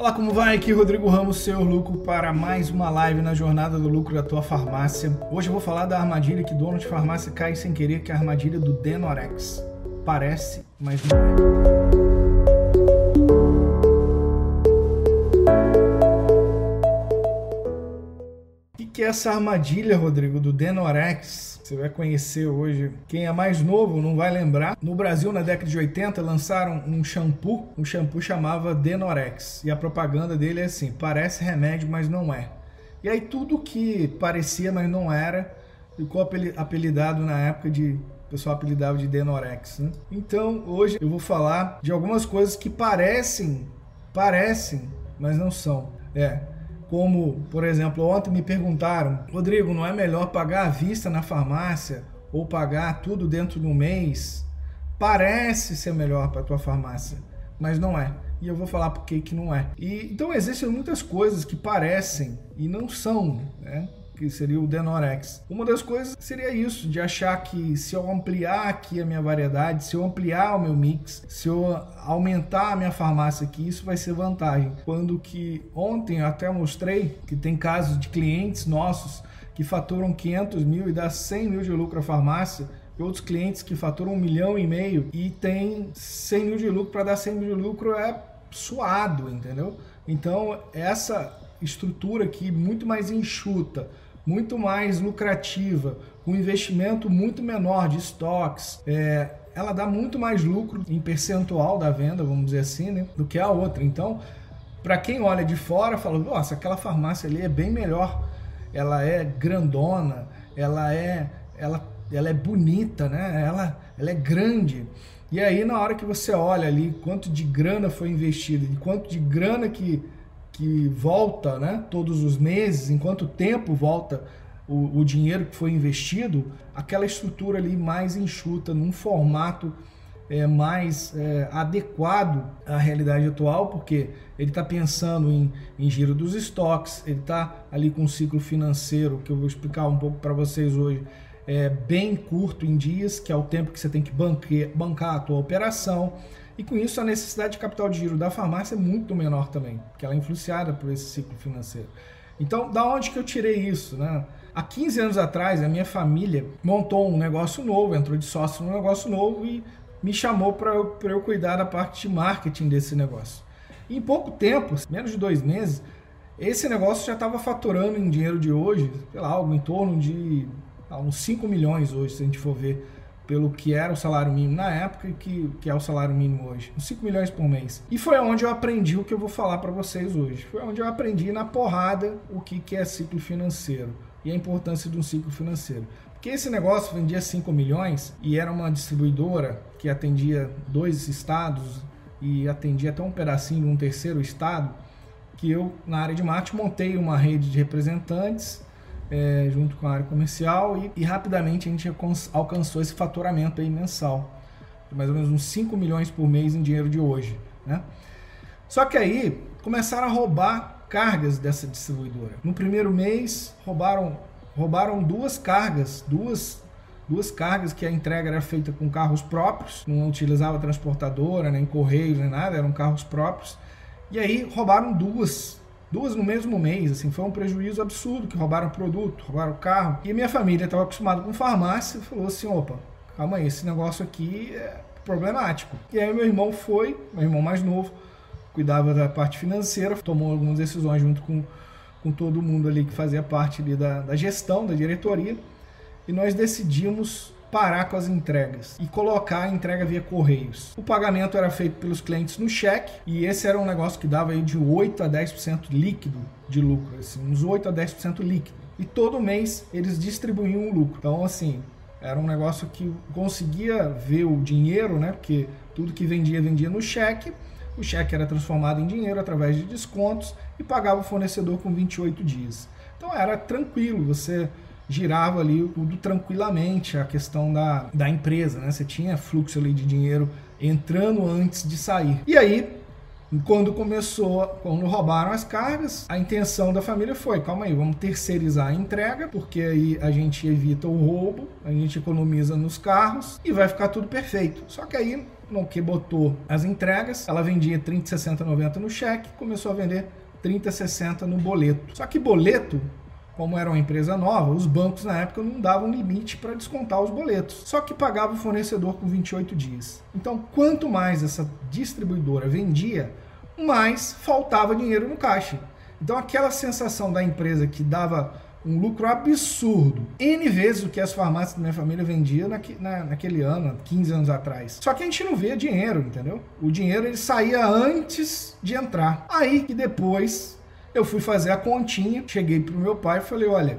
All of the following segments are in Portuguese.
Olá, como vai? Aqui Rodrigo Ramos, seu lucro para mais uma live na jornada do lucro da tua farmácia. Hoje eu vou falar da armadilha que dono de farmácia cai sem querer, que é a armadilha do Denorex. Parece, mas não é. Que é essa armadilha, Rodrigo, do Denorex? Você vai conhecer hoje. Quem é mais novo não vai lembrar. No Brasil, na década de 80, lançaram um shampoo. Um shampoo chamava Denorex. E a propaganda dele é assim: parece remédio, mas não é. E aí tudo que parecia, mas não era, ficou apelidado na época de o pessoal apelidava de Denorex. Né? Então, hoje eu vou falar de algumas coisas que parecem, parecem, mas não são. É, como, por exemplo, ontem me perguntaram, Rodrigo, não é melhor pagar à vista na farmácia ou pagar tudo dentro de um mês? Parece ser melhor para tua farmácia, mas não é. E eu vou falar por que não é. E, então existem muitas coisas que parecem e não são. Né? Que seria o Denorex. Uma das coisas seria isso, de achar que se eu ampliar aqui a minha variedade, se eu ampliar o meu mix, se eu aumentar a minha farmácia aqui, isso vai ser vantagem. Quando que ontem eu até mostrei que tem casos de clientes nossos que faturam 500 mil e dá 100 mil de lucro à farmácia, e outros clientes que faturam um milhão e meio e tem 100 mil de lucro para dar 100 mil de lucro é suado, entendeu? Então essa estrutura aqui muito mais enxuta, muito mais lucrativa, com investimento muito menor de estoques, é, ela dá muito mais lucro em percentual da venda, vamos dizer assim, né, do que a outra. Então, para quem olha de fora, fala: nossa, aquela farmácia ali é bem melhor, ela é grandona, ela é, ela, ela é bonita, né? Ela, ela é grande. E aí, na hora que você olha ali quanto de grana foi investido, e quanto de grana que que volta né, todos os meses, em quanto tempo volta o, o, dinheiro que foi investido, aquela estrutura ali mais enxuta, num formato é, mais é, adequado à realidade atual, porque ele está pensando em, em, giro dos estoques, ele está ali com um ciclo financeiro, que eu vou explicar um pouco para vocês hoje, é, bem curto em dias, que é o tempo que você tem que banque, bancar a tua operação. E com isso a necessidade de capital de giro da farmácia é muito menor também, porque ela é influenciada por esse ciclo financeiro. Então, da onde que eu tirei isso? Né? Há 15 anos atrás, a minha família montou um negócio novo, entrou de sócio num negócio novo e me chamou para eu, eu cuidar da parte de marketing desse negócio. E em pouco tempo, menos de dois meses, esse negócio já estava faturando em dinheiro de hoje, sei lá, algo em torno de ah, uns 5 milhões hoje, se a gente for ver pelo que era o salário mínimo na época e que, que é o salário mínimo hoje, uns 5 milhões por mês. E foi onde eu aprendi o que eu vou falar para vocês hoje. Foi onde eu aprendi na porrada o que, que é ciclo financeiro e a importância de um ciclo financeiro. Porque esse negócio vendia 5 milhões e era uma distribuidora que atendia dois estados e atendia até um pedacinho de um terceiro estado, que eu, na área de marketing, montei uma rede de representantes é, junto com a área comercial e, e, rapidamente a gente alcançou esse faturamento aí mensal, mais ou menos uns 5 milhões por mês em dinheiro de hoje. Né? Só que aí começaram a roubar cargas dessa distribuidora. No primeiro mês roubaram, roubaram duas cargas, duas duas cargas que a entrega era feita com carros próprios, não utilizava transportadora, nem correios, nem nada, eram carros próprios. E aí roubaram duas duas no mesmo mês, assim, foi um prejuízo absurdo, que roubaram produto, roubaram carro. E minha família estava acostumada com farmácia falou assim, opa, calma aí, esse negócio aqui é problemático. E aí meu irmão foi, meu irmão mais novo, cuidava da parte financeira, tomou algumas decisões junto com, com todo mundo ali que fazia parte da, da gestão, da diretoria, e nós decidimos parar com as entregas e colocar a entrega via correios. O pagamento era feito pelos clientes no cheque e esse era um negócio que dava aí de 8 a 10% líquido de lucro, assim, uns 8 a 10% líquido. E todo mês eles distribuíam o lucro. Então, assim, era um negócio que conseguia ver o dinheiro, né? Porque tudo que vendia, vendia no cheque. O cheque era transformado em dinheiro através de descontos e pagava o fornecedor com 28 dias. Então era tranquilo, você girava ali tudo tranquilamente, a questão da, da empresa, né? Você tinha fluxo ali de dinheiro entrando antes de sair. E aí, quando começou, quando roubaram as cargas, a intenção da família foi, calma aí, vamos terceirizar a entrega, porque aí a gente evita o roubo, a gente economiza nos carros e vai ficar tudo perfeito. Só que aí no que botou as entregas, ela vendia 30, 60, 90 no cheque, começou a vender 30, 60 no boleto. Só que boleto como era uma empresa nova, os bancos na época não davam limite para descontar os boletos. Só que pagava o fornecedor com 28 dias. Então, quanto mais essa distribuidora vendia, mais faltava dinheiro no caixa. Então, aquela sensação da empresa que dava um lucro absurdo, N vezes o que as farmácias da minha família vendiam naque, na, naquele ano, 15 anos atrás. Só que a gente não via dinheiro, entendeu? O dinheiro ele saía antes de entrar. Aí que depois eu fui fazer a continha, cheguei pro meu pai e falei: olha,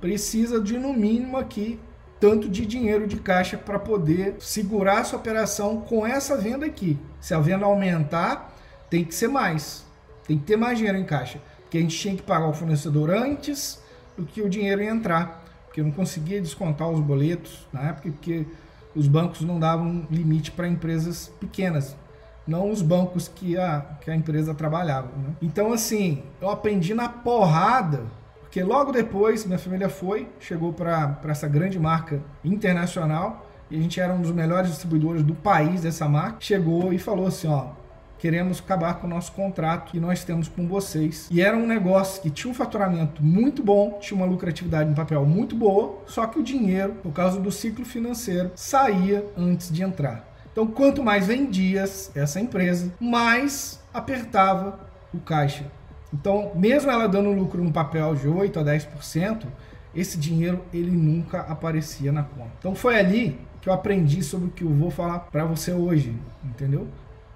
precisa de no mínimo aqui tanto de dinheiro de caixa para poder segurar essa operação com essa venda aqui. Se a venda aumentar, tem que ser mais. Tem que ter mais dinheiro em caixa. Porque a gente tinha que pagar o fornecedor antes do que o dinheiro ia entrar. Porque eu não conseguia descontar os boletos na época, porque os bancos não davam limite para empresas pequenas não os bancos que a, que a empresa trabalhava. Né? Então, assim, eu aprendi na porrada, porque logo depois minha família foi, chegou para essa grande marca internacional, e a gente era um dos melhores distribuidores do país dessa marca, chegou e falou assim, ó, queremos acabar com o nosso contrato que nós temos com vocês. E era um negócio que tinha um faturamento muito bom, tinha uma lucratividade em papel muito boa, só que o dinheiro, por causa do ciclo financeiro, saía antes de entrar. Então, quanto mais vendia essa empresa, mais apertava o caixa. Então, mesmo ela dando lucro no papel de 8 a 10%, esse dinheiro ele nunca aparecia na conta. Então, foi ali que eu aprendi sobre o que eu vou falar para você hoje, entendeu?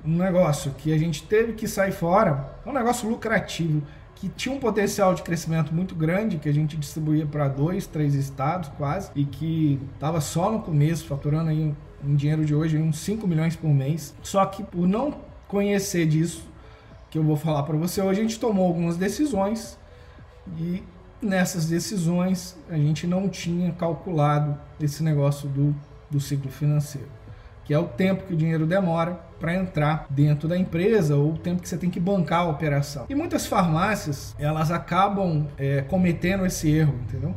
Um negócio que a gente teve que sair fora, é um negócio lucrativo, que tinha um potencial de crescimento muito grande, que a gente distribuía para dois, três estados quase, e que estava só no começo, faturando aí em dinheiro de hoje, uns 5 milhões por mês. Só que por não conhecer disso, que eu vou falar para você hoje, a gente tomou algumas decisões e nessas decisões a gente não tinha calculado esse negócio do, do ciclo financeiro, que é o tempo que o dinheiro demora para entrar dentro da empresa ou o tempo que você tem que bancar a operação. E muitas farmácias elas acabam é, cometendo esse erro, entendeu?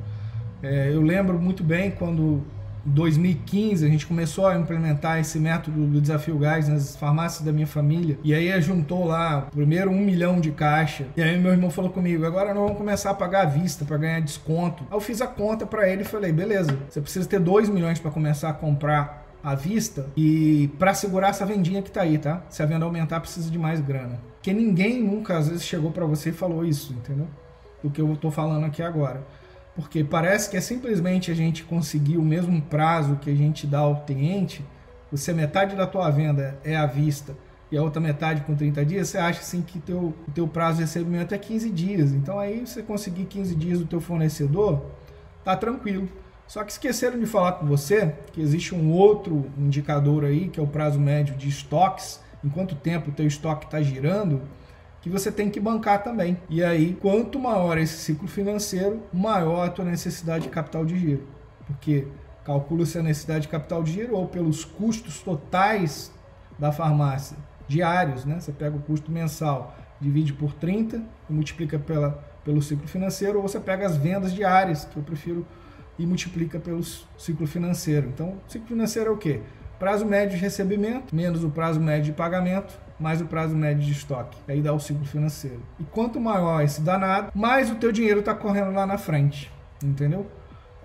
É, eu lembro muito bem quando 2015 a gente começou a implementar esse método do desafio gás nas farmácias da minha família. E aí juntou lá primeiro um milhão de caixa. E aí meu irmão falou comigo: agora nós vamos começar a pagar à vista para ganhar desconto. Aí eu fiz a conta para ele e falei: beleza, você precisa ter 2 milhões para começar a comprar à vista e para segurar essa vendinha que tá aí, tá? Se a venda aumentar, precisa de mais grana. Porque ninguém nunca às vezes chegou para você e falou isso, entendeu? Do que eu tô falando aqui agora porque parece que é simplesmente a gente conseguir o mesmo prazo que a gente dá ao cliente, você metade da tua venda é à vista e a outra metade com 30 dias, você acha assim que teu, o teu prazo de recebimento é 15 dias. Então aí você conseguir 15 dias do teu fornecedor, tá tranquilo. Só que esqueceram de falar com você que existe um outro indicador aí, que é o prazo médio de estoques, em quanto tempo o teu estoque está girando, que você tem que bancar também. E aí, quanto maior esse ciclo financeiro, maior a tua necessidade de capital de giro. Porque calcula-se a necessidade de capital de giro ou pelos custos totais da farmácia, diários, né? Você pega o custo mensal, divide por 30 e multiplica pela, pelo ciclo financeiro, ou você pega as vendas diárias, que eu prefiro, e multiplica pelo ciclo financeiro. Então, ciclo financeiro é o quê? Prazo médio de recebimento, menos o prazo médio de pagamento, mais o prazo médio de estoque. Aí dá o ciclo financeiro. E quanto maior esse danado, mais o teu dinheiro está correndo lá na frente. Entendeu?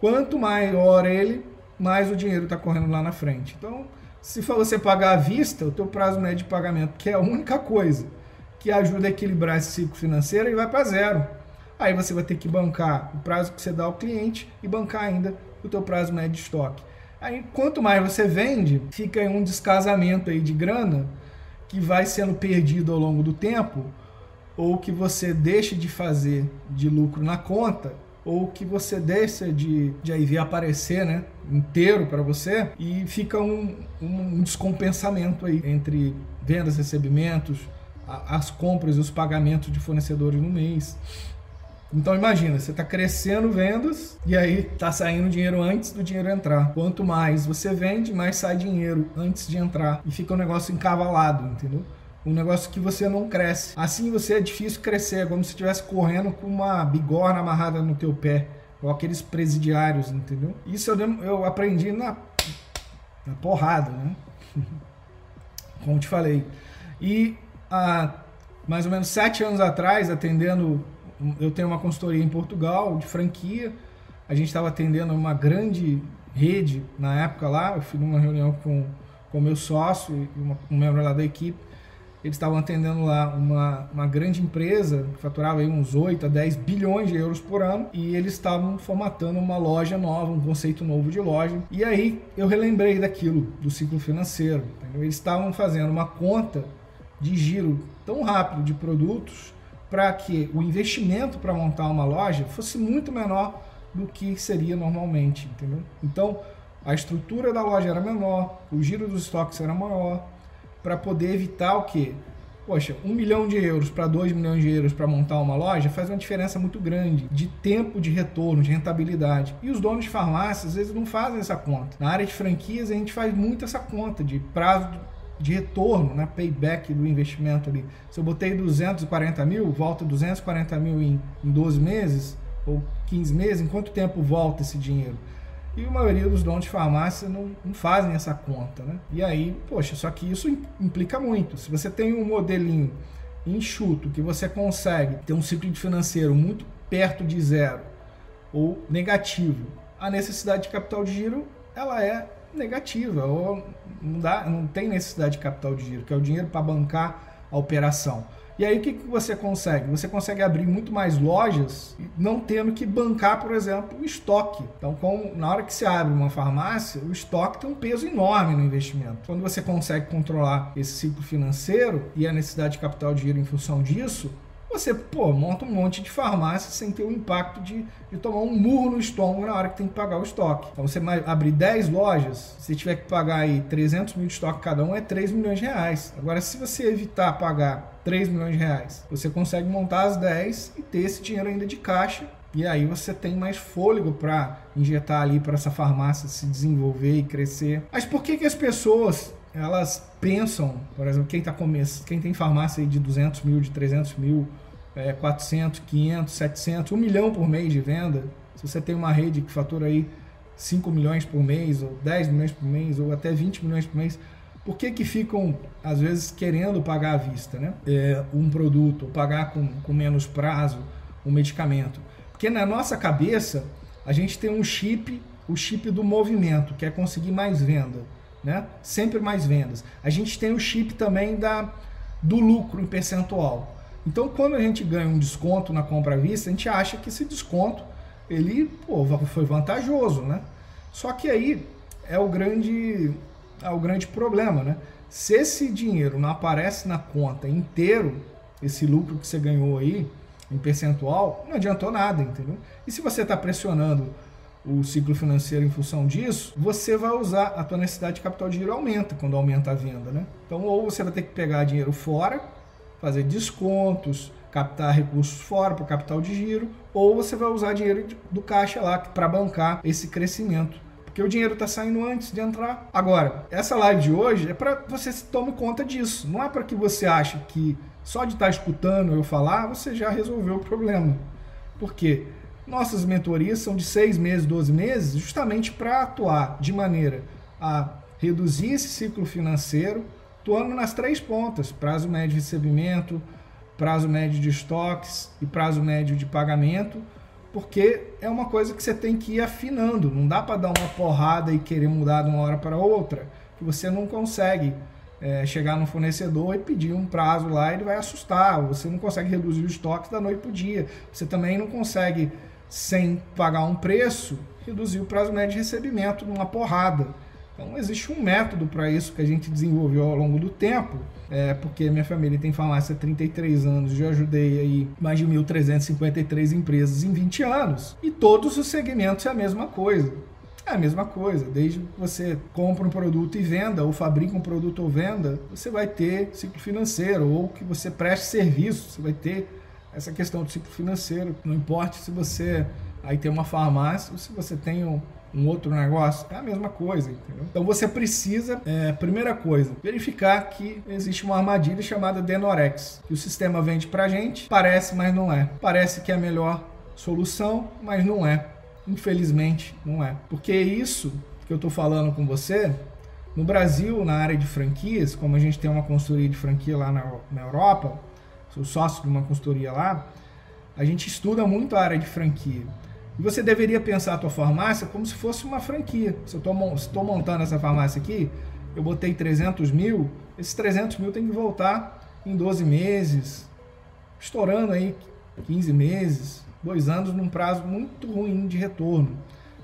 Quanto maior ele, mais o dinheiro está correndo lá na frente. Então, se for você pagar à vista, o teu prazo médio de pagamento, que é a única coisa que ajuda a equilibrar esse ciclo financeiro, ele vai para zero. Aí você vai ter que bancar o prazo que você dá ao cliente e bancar ainda o teu prazo médio de estoque. Aí, quanto mais você vende, fica um descasamento aí de grana que vai sendo perdido ao longo do tempo, ou que você deixa de fazer de lucro na conta, ou que você deixa de, de aí ver aparecer né, inteiro para você e fica um, um descompensamento aí entre vendas, recebimentos, as compras e os pagamentos de fornecedores no mês. Então imagina, você está crescendo vendas e aí está saindo dinheiro antes do dinheiro entrar. Quanto mais você vende, mais sai dinheiro antes de entrar e fica um negócio encavalado, entendeu? Um negócio que você não cresce. Assim você é difícil crescer, é como se estivesse correndo com uma bigorna amarrada no teu pé, ou aqueles presidiários, entendeu? Isso eu, eu aprendi na, na porrada, né? como te falei. E há mais ou menos sete anos atrás, atendendo, eu tenho uma consultoria em Portugal de franquia, a gente estava atendendo uma grande rede na época lá, eu fui numa reunião com o meu sócio e uma, um membro lá da equipe, eles estavam atendendo lá uma, uma grande empresa que faturava aí uns 8 a 10 bilhões de euros por ano e eles estavam formatando uma loja nova, um conceito novo de loja. E aí eu relembrei daquilo, do ciclo financeiro. Entendeu? Eles estavam fazendo uma conta de giro tão rápido de produtos para que o investimento para montar uma loja fosse muito menor do que seria normalmente, entendeu? Então, a estrutura da loja era menor, o giro dos estoques era maior, para poder evitar o quê? Poxa, um milhão de euros para dois milhões de euros para montar uma loja faz uma diferença muito grande de tempo de retorno, de rentabilidade. E os donos de farmácias às vezes não fazem essa conta. Na área de franquias a gente faz muito essa conta de prazo de retorno, né? payback do investimento ali. Se eu botei 240 mil, volta 240 mil em, em 12 meses ou 15 meses, em quanto tempo volta esse dinheiro? E a maioria dos donos de farmácia não, não, fazem essa conta, né? E aí, poxa, só que isso implica muito. Se você tem um modelinho enxuto que você consegue ter um ciclo de financeiro muito perto de zero ou negativo, a necessidade de capital de giro ela é negativa ou não, dá, não tem necessidade de capital de giro, que é o dinheiro para bancar a operação. E aí o que, que você consegue? Você consegue abrir muito mais lojas, não tendo que bancar, por exemplo, o estoque. Então, com, na hora que você abre uma farmácia, o estoque tem um peso enorme no investimento. Quando você consegue controlar esse ciclo financeiro e a necessidade de capital de giro em função disso, você, pô, monta um monte de farmácia sem ter o impacto de, de tomar um murro no estômago na hora que tem que pagar o estoque. Então, você abrir 10 lojas, se tiver que pagar aí 300 mil de estoque cada um, é 3 milhões de reais. Agora, se você evitar pagar 3 milhões de reais, você consegue montar as 10 e ter esse dinheiro ainda de caixa e aí você tem mais fôlego para injetar ali para essa farmácia se desenvolver e crescer. Mas por que, que as pessoas elas pensam, por exemplo, quem tá começando, quem tem farmácia de 200 mil, de 300 mil, é, 400, 500, 700, 1 milhão por mês de venda, se você tem uma rede que fatura aí 5 milhões por mês, ou 10 milhões por mês, ou até 20 milhões por mês, por que, que ficam, às vezes, querendo pagar à vista né? É, um produto, pagar com, com menos prazo um medicamento? Porque na nossa cabeça, a gente tem um chip, o chip do movimento, que é conseguir mais venda, né? sempre mais vendas. A gente tem o chip também da, do lucro em percentual. Então, quando a gente ganha um desconto na compra à vista, a gente acha que esse desconto ele pô, foi vantajoso, né? Só que aí é o grande é o grande problema, né? Se esse dinheiro não aparece na conta inteiro, esse lucro que você ganhou aí em percentual, não adiantou nada, entendeu? E se você está pressionando o ciclo financeiro em função disso, você vai usar a tua necessidade de capital de giro aumenta quando aumenta a venda, né? Então, ou você vai ter que pegar dinheiro fora fazer descontos, captar recursos fora para o capital de giro, ou você vai usar dinheiro do caixa lá para bancar esse crescimento. Porque o dinheiro está saindo antes de entrar. Agora, essa live de hoje é para você se tome conta disso. Não é para que você ache que só de estar tá escutando eu falar, você já resolveu o problema. Porque nossas mentorias são de seis meses, 12 meses, justamente para atuar de maneira a reduzir esse ciclo financeiro, atuando nas três pontas: prazo médio de recebimento, prazo médio de estoques e prazo médio de pagamento, porque é uma coisa que você tem que ir afinando. Não dá para dar uma porrada e querer mudar de uma hora para outra, que você não consegue é, chegar no fornecedor e pedir um prazo lá, ele vai assustar. Você não consegue reduzir os estoques da noite para o dia. Você também não consegue, sem pagar um preço, reduzir o prazo médio de recebimento numa porrada. Então existe um método para isso que a gente desenvolveu ao longo do tempo, é, porque minha família tem farmácia há 33 anos, já ajudei aí mais de 1.353 empresas em 20 anos. E todos os segmentos é a mesma coisa. É a mesma coisa, desde que você compra um produto e venda, ou fabrica um produto ou venda, você vai ter ciclo financeiro, ou que você preste serviço, você vai ter essa questão do ciclo financeiro. Não importa se você aí tem uma farmácia ou se você tem um, um outro negócio, é a mesma coisa, entendeu? Então você precisa, é, primeira coisa, verificar que existe uma armadilha chamada Denorex, que o sistema vende pra gente, parece, mas não é. Parece que é a melhor solução, mas não é. Infelizmente, não é. Porque isso que eu estou falando com você No Brasil, na área de franquias, como a gente tem uma consultoria de franquia lá na, na Europa, sou sócio de uma consultoria lá, a gente estuda muito a área de franquia. E você deveria pensar a tua farmácia como se fosse uma franquia. Se eu estou montando essa farmácia aqui, eu botei 300 mil, esses 300 mil tem que voltar em 12 meses, estourando aí 15 meses, dois anos num prazo muito ruim de retorno.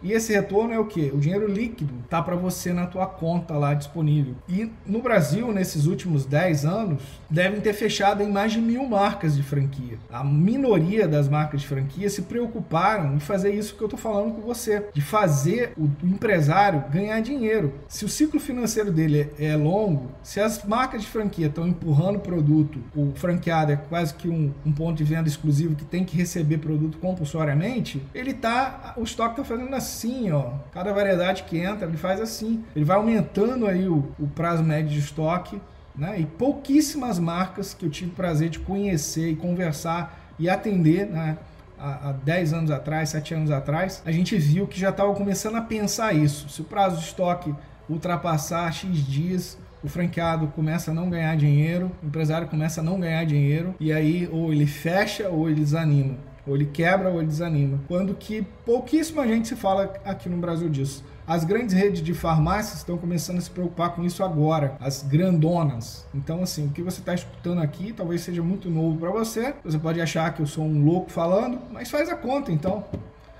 E esse retorno é o que? O dinheiro líquido tá para você na tua conta lá disponível. E no Brasil, nesses últimos 10 anos, devem ter fechado em mais de mil marcas de franquia. A minoria das marcas de franquia se preocuparam em fazer isso que eu tô falando com você, de fazer o empresário ganhar dinheiro. Se o ciclo financeiro dele é longo, se as marcas de franquia estão empurrando produto, o franqueado é quase que um, um ponto de venda exclusivo que tem que receber produto compulsoriamente, ele tá, o estoque tá fazendo assim assim, ó. Cada variedade que entra, ele faz assim. Ele vai aumentando aí o, o prazo médio de estoque, né? E pouquíssimas marcas que eu tive prazer de conhecer e conversar e atender, né? Há 10 anos atrás, 7 anos atrás, a gente viu que já estava começando a pensar isso. Se o prazo de estoque ultrapassar X dias, o franqueado começa a não ganhar dinheiro, o empresário começa a não ganhar dinheiro, e aí ou ele fecha ou ele desanima. Ou ele quebra ou ele desanima. Quando que pouquíssima gente se fala aqui no Brasil disso. As grandes redes de farmácias estão começando a se preocupar com isso agora, as grandonas. Então, assim, o que você está escutando aqui talvez seja muito novo para você. Você pode achar que eu sou um louco falando, mas faz a conta então.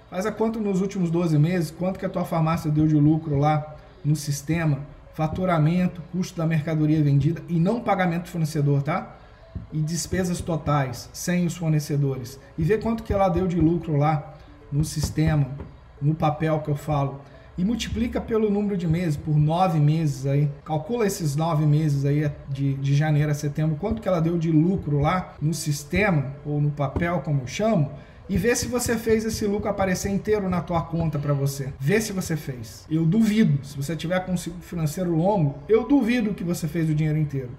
Faz a conta nos últimos 12 meses, quanto que a tua farmácia deu de lucro lá no sistema, faturamento, custo da mercadoria vendida e não pagamento do fornecedor, tá? E despesas totais sem os fornecedores e ver quanto que ela deu de lucro lá no sistema, no papel que eu falo e multiplica pelo número de meses, por nove meses aí, calcula esses nove meses aí de, de janeiro a setembro, quanto que ela deu de lucro lá no sistema ou no papel, como eu chamo, e vê se você fez esse lucro aparecer inteiro na tua conta para você. Vê se você fez. Eu duvido. Se você tiver com um financeiro longo, eu duvido que você fez o dinheiro inteiro.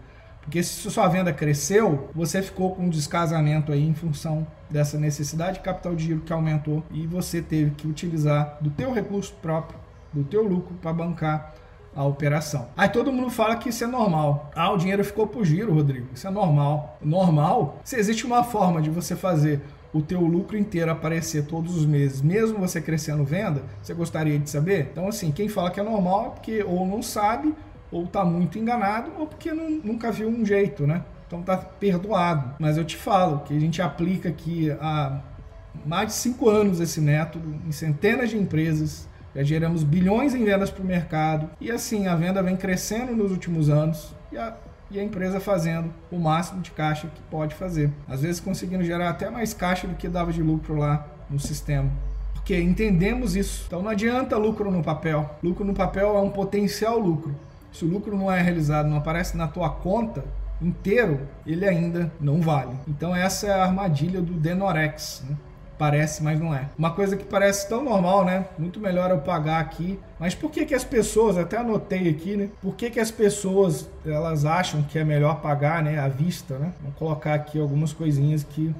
Porque se sua venda cresceu, você ficou com um descasamento aí em função dessa necessidade de capital de giro que aumentou e você teve que utilizar do teu recurso próprio, do teu lucro para bancar a operação. Aí todo mundo fala que isso é normal. Ah, o dinheiro ficou por giro, Rodrigo. Isso é normal. Normal? Se existe uma forma de você fazer o teu lucro inteiro aparecer todos os meses, mesmo você crescendo venda, você gostaria de saber? Então assim, quem fala que é normal é porque ou não sabe ou está muito enganado, ou porque não, nunca viu um jeito, né? Então tá perdoado. Mas eu te falo que a gente aplica aqui há mais de cinco anos esse método em centenas de empresas. Já geramos bilhões em vendas para o mercado. E assim, a venda vem crescendo nos últimos anos e a, e a empresa fazendo o máximo de caixa que pode fazer. Às vezes conseguindo gerar até mais caixa do que dava de lucro lá no sistema porque entendemos isso. Então não adianta lucro no papel. Lucro no papel é um potencial lucro. Se o lucro não é realizado, não aparece na tua conta inteiro, ele ainda não vale. Então essa é a armadilha do Denorex. Né? Parece, mas não é. Uma coisa que parece tão normal, né? Muito melhor eu pagar aqui. Mas por que que as pessoas, até anotei aqui, né? Por que que as pessoas, elas acham que é melhor pagar, né? À vista, né? Vou colocar aqui algumas coisinhas que,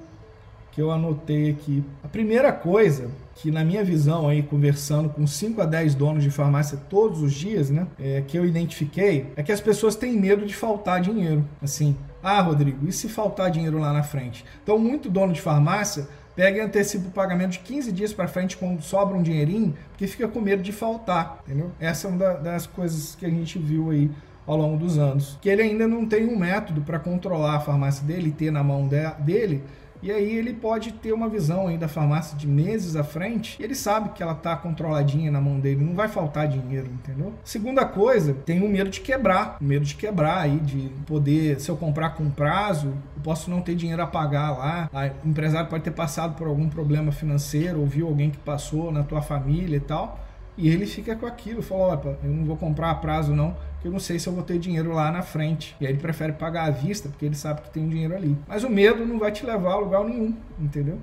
que eu anotei aqui. A primeira coisa que na minha visão aí, conversando com 5 a 10 donos de farmácia todos os dias, né, é, que eu identifiquei, é que as pessoas têm medo de faltar dinheiro. Assim, ah, Rodrigo, e se faltar dinheiro lá na frente? Então, muito dono de farmácia pega e antecipa o pagamento de 15 dias para frente quando sobra um dinheirinho, porque fica com medo de faltar, entendeu? Essa é uma das coisas que a gente viu aí ao longo dos anos. Que ele ainda não tem um método para controlar a farmácia dele e ter na mão dele e aí ele pode ter uma visão aí da farmácia de meses à frente, ele sabe que ela tá controladinha na mão dele, não vai faltar dinheiro, entendeu? Segunda coisa, tem o medo de quebrar, o medo de quebrar aí, de poder, se eu comprar com prazo, eu posso não ter dinheiro a pagar lá, o empresário pode ter passado por algum problema financeiro, ou viu alguém que passou na tua família e tal, e ele fica com aquilo, fala, opa, eu não vou comprar a prazo não, que eu não sei se eu vou ter dinheiro lá na frente. E aí ele prefere pagar à vista, porque ele sabe que tem dinheiro ali. Mas o medo não vai te levar a lugar nenhum, entendeu?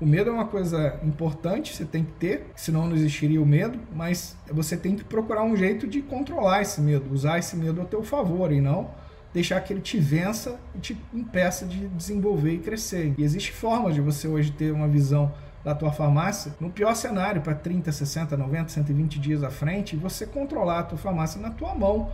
O medo é uma coisa importante, você tem que ter, senão não existiria o medo, mas você tem que procurar um jeito de controlar esse medo, usar esse medo a teu favor e não deixar que ele te vença e te impeça de desenvolver e crescer. E existe formas de você hoje ter uma visão da tua farmácia, no pior cenário, para 30, 60, 90, 120 dias à frente, você controlar a tua farmácia na tua mão,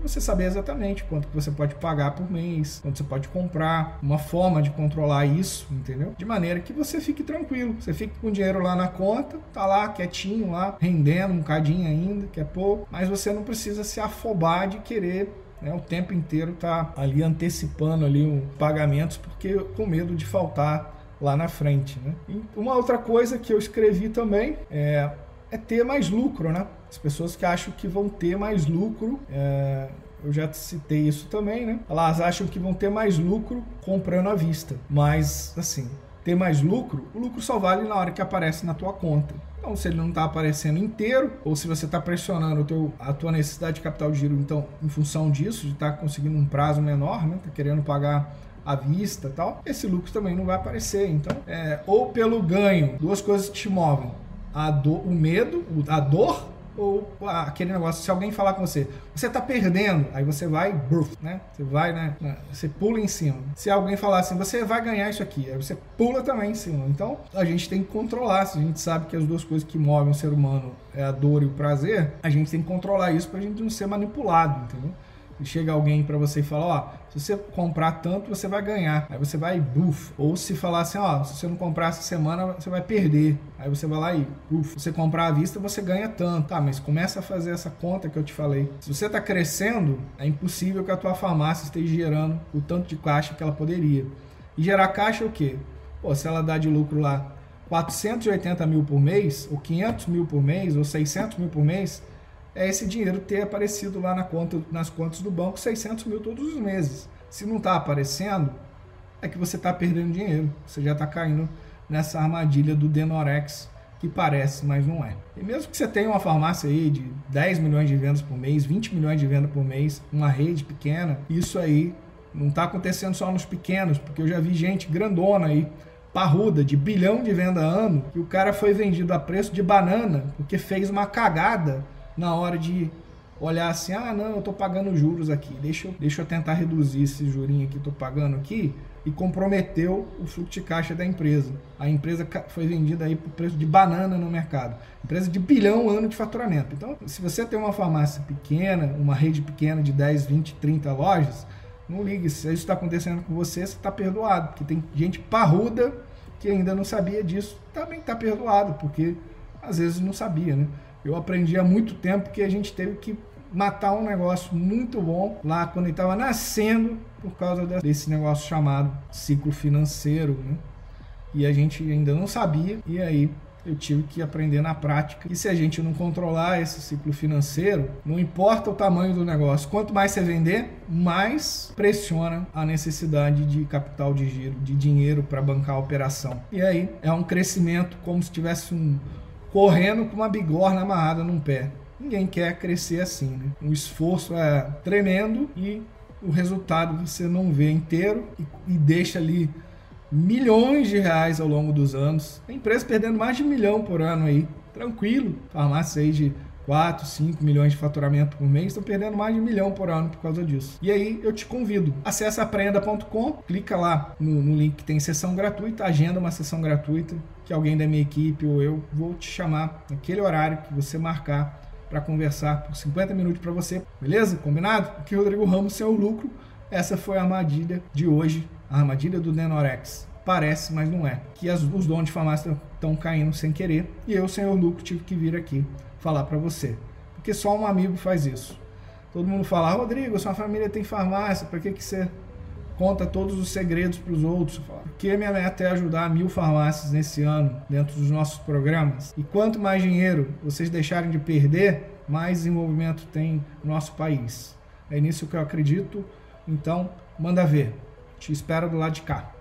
você saber exatamente quanto que você pode pagar por mês, quanto você pode comprar, uma forma de controlar isso, entendeu? De maneira que você fique tranquilo, você fique com o dinheiro lá na conta, tá lá quietinho lá, rendendo um cadinho ainda, que é pouco, mas você não precisa se afobar de querer né, o tempo inteiro tá ali antecipando ali um pagamentos porque com medo de faltar lá na frente, né? E uma outra coisa que eu escrevi também é é ter mais lucro, né? As pessoas que acham que vão ter mais lucro, é, eu já citei isso também, né? Elas acham que vão ter mais lucro comprando à vista, mas assim, ter mais lucro, o lucro só vale na hora que aparece na tua conta. Então, se ele não está aparecendo inteiro, ou se você está pressionando teu, a tua necessidade de capital de giro, então, em função disso, de estar tá conseguindo um prazo menor, né? Tá querendo pagar à vista tal, esse lucro também não vai aparecer. Então, é, ou pelo ganho, duas coisas que te movem a dor, o medo, a dor ou aquele negócio, se alguém falar com você, você tá perdendo, aí você vai, bruf, né? Você vai, né? Você pula em cima. Se alguém falar assim, você vai ganhar isso aqui, aí você pula também em cima. Então, a gente tem que controlar. Se a gente sabe que as duas coisas que movem o ser humano é a dor e o prazer, a gente tem que controlar isso pra gente não ser manipulado, entendeu? Chega alguém para você e fala, ó, se você comprar tanto, você vai ganhar. Aí você vai, buf. Ou se falar assim, ó, se você não comprar essa semana, você vai perder. Aí você vai lá e, buf. Você comprar à vista, você ganha tanto. Tá, mas começa a fazer essa conta que eu te falei. Se você tá crescendo, é impossível que a tua farmácia esteja gerando o tanto de caixa que ela poderia. E gerar caixa é o quê? Pô, se ela dá de lucro lá 480 mil por mês, ou 500 mil por mês, ou 600 mil por mês, é esse dinheiro ter aparecido lá na conta, nas contas do banco 600 mil todos os meses. Se não está aparecendo, é que você está perdendo dinheiro. Você já está caindo nessa armadilha do Denorex, que parece, mas não é. E mesmo que você tenha uma farmácia aí de 10 milhões de vendas por mês, 20 milhões de vendas por mês, uma rede pequena, isso aí não está acontecendo só nos pequenos, porque eu já vi gente grandona aí, parruda, de bilhão de venda ano, que o cara foi vendido a preço de banana porque fez uma cagada na hora de olhar assim, ah, não, eu estou pagando juros aqui, deixa eu, deixa eu tentar reduzir esse jurinho que estou pagando aqui, e comprometeu o fluxo de caixa da empresa. A empresa foi vendida aí por preço de banana no mercado. Empresa de bilhão ano de faturamento. Então, se você tem uma farmácia pequena, uma rede pequena de 10, 20, 30 lojas, não ligue. Se isso está acontecendo com você, você está perdoado. Porque tem gente parruda que ainda não sabia disso. Também está perdoado, porque às vezes não sabia, né? Eu aprendi há muito tempo que a gente teve que matar um negócio muito bom lá quando ele estava nascendo por causa desse negócio chamado ciclo financeiro, né? E a gente ainda não sabia, e aí eu tive que aprender na prática. E se a gente não controlar esse ciclo financeiro, não importa o tamanho do negócio, quanto mais você vender, mais pressiona a necessidade de capital de giro, de dinheiro para bancar a operação. E aí é um crescimento como se tivesse um, correndo com uma bigorna amarrada num pé. Ninguém quer crescer assim, né? O esforço é tremendo e o resultado você não vê inteiro e, e deixa ali milhões de reais ao longo dos anos. A empresa perdendo mais de um milhão por ano aí, tranquilo. Farmácia aí de 4, 5 milhões de faturamento por mês, estão perdendo mais de um milhão por ano por causa disso. E aí eu te convido, acessa aprenda.com, clica lá no, no, link que tem sessão gratuita, agenda uma sessão gratuita, que alguém da minha equipe ou eu vou te chamar naquele horário que você marcar para conversar por 50 minutos para você, beleza? Combinado? Aqui é Rodrigo Ramos, seu lucro. Essa foi a armadilha de hoje, a armadilha do Nenorex. Parece, mas não é. Que as, os donos de farmácia estão caindo sem querer e eu, senhor lucro, tive que vir aqui falar para você. Porque só um amigo faz isso. Todo mundo fala, ah, Rodrigo, sua família tem farmácia, para que, que você conta todos os segredos para os outros? Porque minha meta é ajudar mil farmácias nesse ano, dentro dos nossos programas. E quanto mais dinheiro vocês deixarem de perder, mais desenvolvimento tem no nosso país. É nisso que eu acredito. Então, manda ver. Te espero do lado de cá.